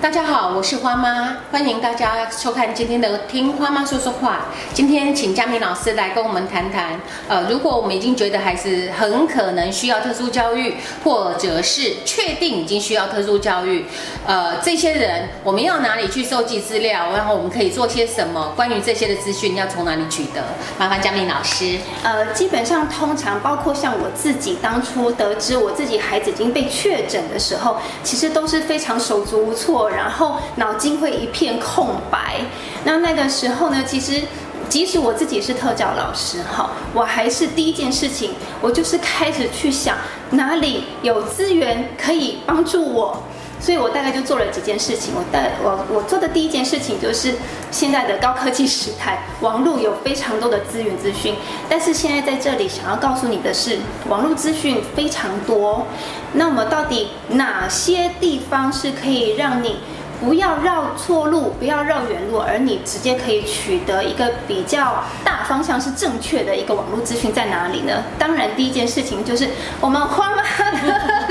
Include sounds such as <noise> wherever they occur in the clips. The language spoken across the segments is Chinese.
大家好，我是花妈，欢迎大家收看今天的《听花妈说说话》。今天请佳明老师来跟我们谈谈，呃，如果我们已经觉得孩子很可能需要特殊教育，或者是确定已经需要特殊教育，呃，这些人我们要哪里去收集资料？然后我们可以做些什么？关于这些的资讯要从哪里取得？麻烦佳明老师。呃，基本上通常包括像我自己当初得知我自己孩子已经被确诊的时候，其实都是非常手足无措。然后脑筋会一片空白。那那个时候呢，其实即使我自己是特教老师哈，我还是第一件事情，我就是开始去想哪里有资源可以帮助我。所以我大概就做了几件事情。我带我我做的第一件事情就是现在的高科技时代，网络有非常多的资源资讯。但是现在在这里想要告诉你的是，网络资讯非常多。那么到底哪些地方是可以让你不要绕错路，不要绕远路，而你直接可以取得一个比较大方向是正确的一个网络资讯在哪里呢？当然，第一件事情就是我们花妈的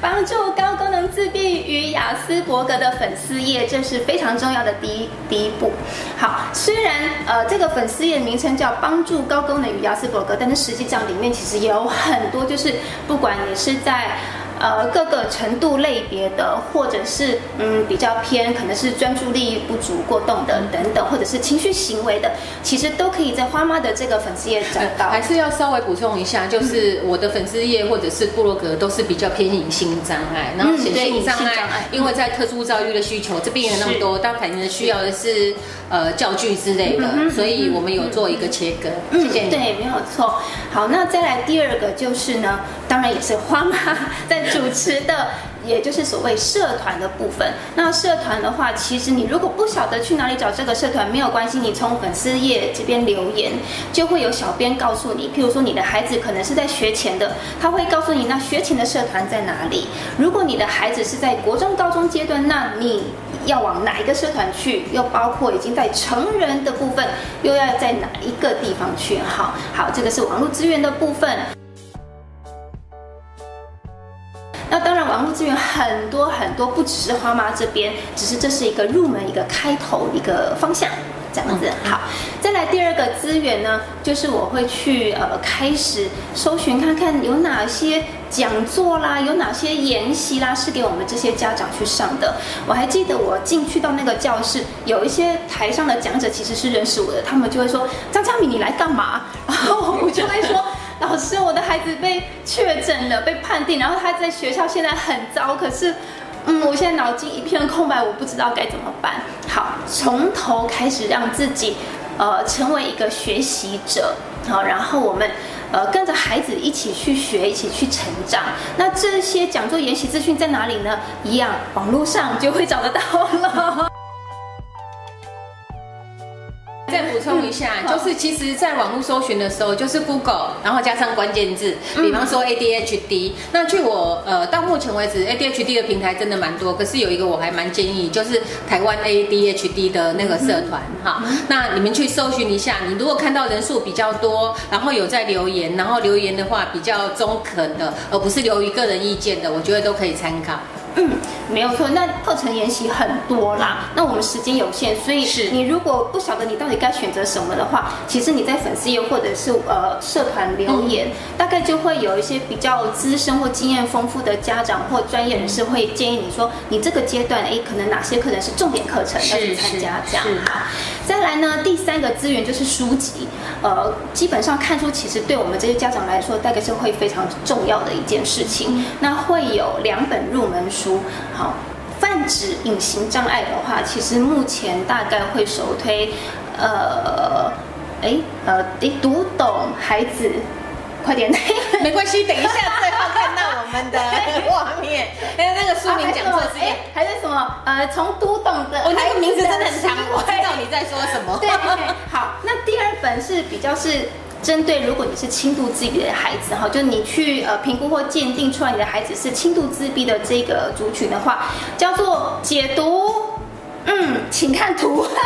帮助高功能自闭与雅思伯格的粉丝页，这是非常重要的第一第一步。好，虽然呃这个粉丝页名称叫帮助高功能与雅思伯格，但是实际上里面其实也有很多，就是不管你是在。呃，各个程度类别的，或者是嗯比较偏，可能是专注力不足过动的等等，或者是情绪行为的，其实都可以在花妈的这个粉丝页找到。还是要稍微补充一下，就是我的粉丝页或者是部落格都是比较偏隐性障碍，然后显性障碍，因为在特殊教育的需求，这病人那么多，他可能需要的是呃教具之类的，所以我们有做一个切割。谢谢。对，没有错。好，那再来第二个就是呢，当然也是花妈 <laughs> 在。主持的，也就是所谓社团的部分。那社团的话，其实你如果不晓得去哪里找这个社团，没有关系，你从粉丝页这边留言，就会有小编告诉你。譬如说，你的孩子可能是在学前的，他会告诉你那学前的社团在哪里。如果你的孩子是在国中、高中阶段，那你要往哪一个社团去？又包括已经在成人的部分，又要在哪一个地方去？好，好，这个是网络资源的部分。资源很多很多，不只是花妈这边，只是这是一个入门、一个开头、一个方向，这样子。好，再来第二个资源呢，就是我会去呃开始搜寻看看有哪些讲座啦，有哪些研习啦，是给我们这些家长去上的。我还记得我进去到那个教室，有一些台上的讲者其实是认识我的，他们就会说：“张佳敏，你来干嘛？”然后我就会说。老师，我的孩子被确诊了，被判定，然后他在学校现在很糟，可是，嗯，我现在脑筋一片空白，我不知道该怎么办。好，从头开始让自己，呃，成为一个学习者，好，然后我们，呃，跟着孩子一起去学，一起去成长。那这些讲座、研习资讯在哪里呢？一样，网络上就会找得到了。再补充一下，就是其实，在网络搜寻的时候，就是 Google，然后加上关键字，比方说 ADHD。那据我呃到目前为止，ADHD 的平台真的蛮多，可是有一个我还蛮建议，就是台湾 ADHD 的那个社团哈。那你们去搜寻一下，你如果看到人数比较多，然后有在留言，然后留言的话比较中肯的，而不是留于个人意见的，我觉得都可以参考。嗯，没有错。那课程研习很多啦，那我们时间有限，所以是你如果不晓得你到底该选择什么的话，其实你在粉丝页或者是呃社团留言，大概就会有一些比较资深或经验丰富的家长或专业人士会建议你说，你这个阶段哎，可能哪些课程是重点课程要去参加这样。好，再来呢，第三个资源就是书籍，呃，基本上看书其实对我们这些家长来说，大概是会非常重要的一件事情。那会有两本入门书。好，泛指隐形障碍的话，其实目前大概会首推，呃，哎，呃，你读懂孩子，快点，<laughs> 没关系，等一下最后看到我们的画面，哎，那个书名讲错是，还是什么？呃，从读懂的，我那个名字真的很长，我知道你在说什么。<laughs> 对，好，那第二本是比较是。针对如果你是轻度自闭的孩子哈，就你去呃评估或鉴定出来你的孩子是轻度自闭的这个族群的话，叫做解读，嗯，<laughs> 请看图。<laughs>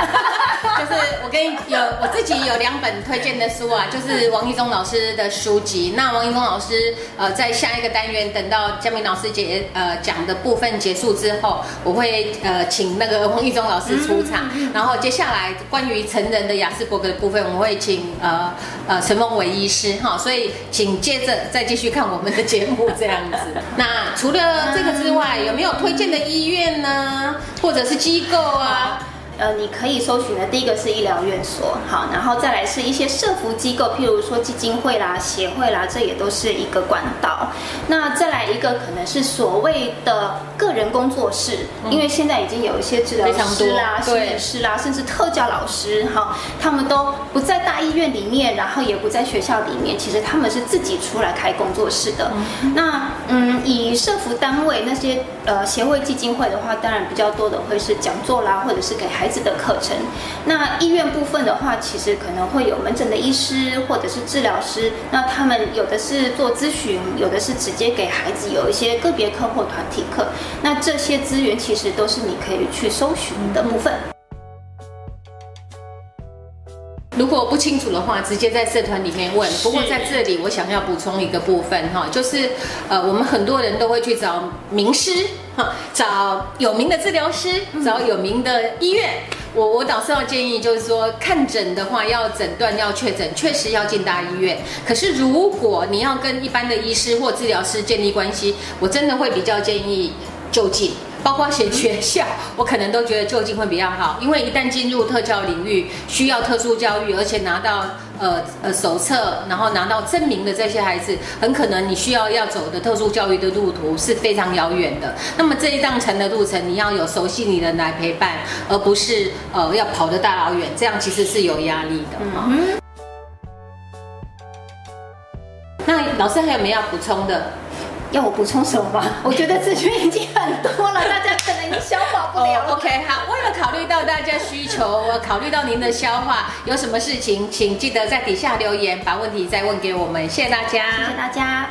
就是我跟你有我自己有两本推荐的书啊，就是王一中老师的书籍。那王一中老师呃，在下一个单元等到江明老师结呃讲的部分结束之后，我会呃请那个王一中老师出场。然后接下来关于成人的雅斯伯格的部分，我会请呃呃陈凤伟医师哈。所以请接着再继续看我们的节目这样子。<laughs> 那除了这个之外，有没有推荐的医院呢？或者是机构啊？呃，你可以搜寻的第一个是医疗院所，好，然后再来是一些社服机构，譬如说基金会啦、协会啦，这也都是一个管道。那再来一个可能是所谓的个人工作室，因为现在已经有一些治疗师啦、心理师啦，甚至特教老师，哈，他们都不在大医院里面，然后也不在学校里面，其实他们是自己出来开工作室的。那嗯，以社服单位那些呃协会、基金会的话，当然比较多的会是讲座啦，或者是给孩孩子的课程。那医院部分的话，其实可能会有门诊的医师或者是治疗师，那他们有的是做咨询，有的是直接给孩子有一些个别课或团体课。那这些资源其实都是你可以去搜寻的部分。如果不清楚的话，直接在社团里面问。不过在这里，我想要补充一个部分哈，就是呃，我们很多人都会去找名师哈，<laughs> 找有名的治疗师，找有名的医院。我我导师要建议就是说，看诊的话要诊断要确诊，确实要进大医院。可是如果你要跟一般的医师或治疗师建立关系，我真的会比较建议就近。包括选学校，我可能都觉得就近会比较好，因为一旦进入特教领域，需要特殊教育，而且拿到呃呃手册，然后拿到证明的这些孩子，很可能你需要要走的特殊教育的路途是非常遥远的。那么这一趟程的路程，你要有熟悉你的人来陪伴，而不是呃要跑得大老远，这样其实是有压力的。嗯。那老师还有没有要补充的？要我补充什么吗？<laughs> 我觉得资讯已经很多了，大家消化不了。OK，好，为了考虑到大家需求，我考虑到您的消化，有什么事情，请记得在底下留言，把问题再问给我们。谢谢大家，谢谢大家。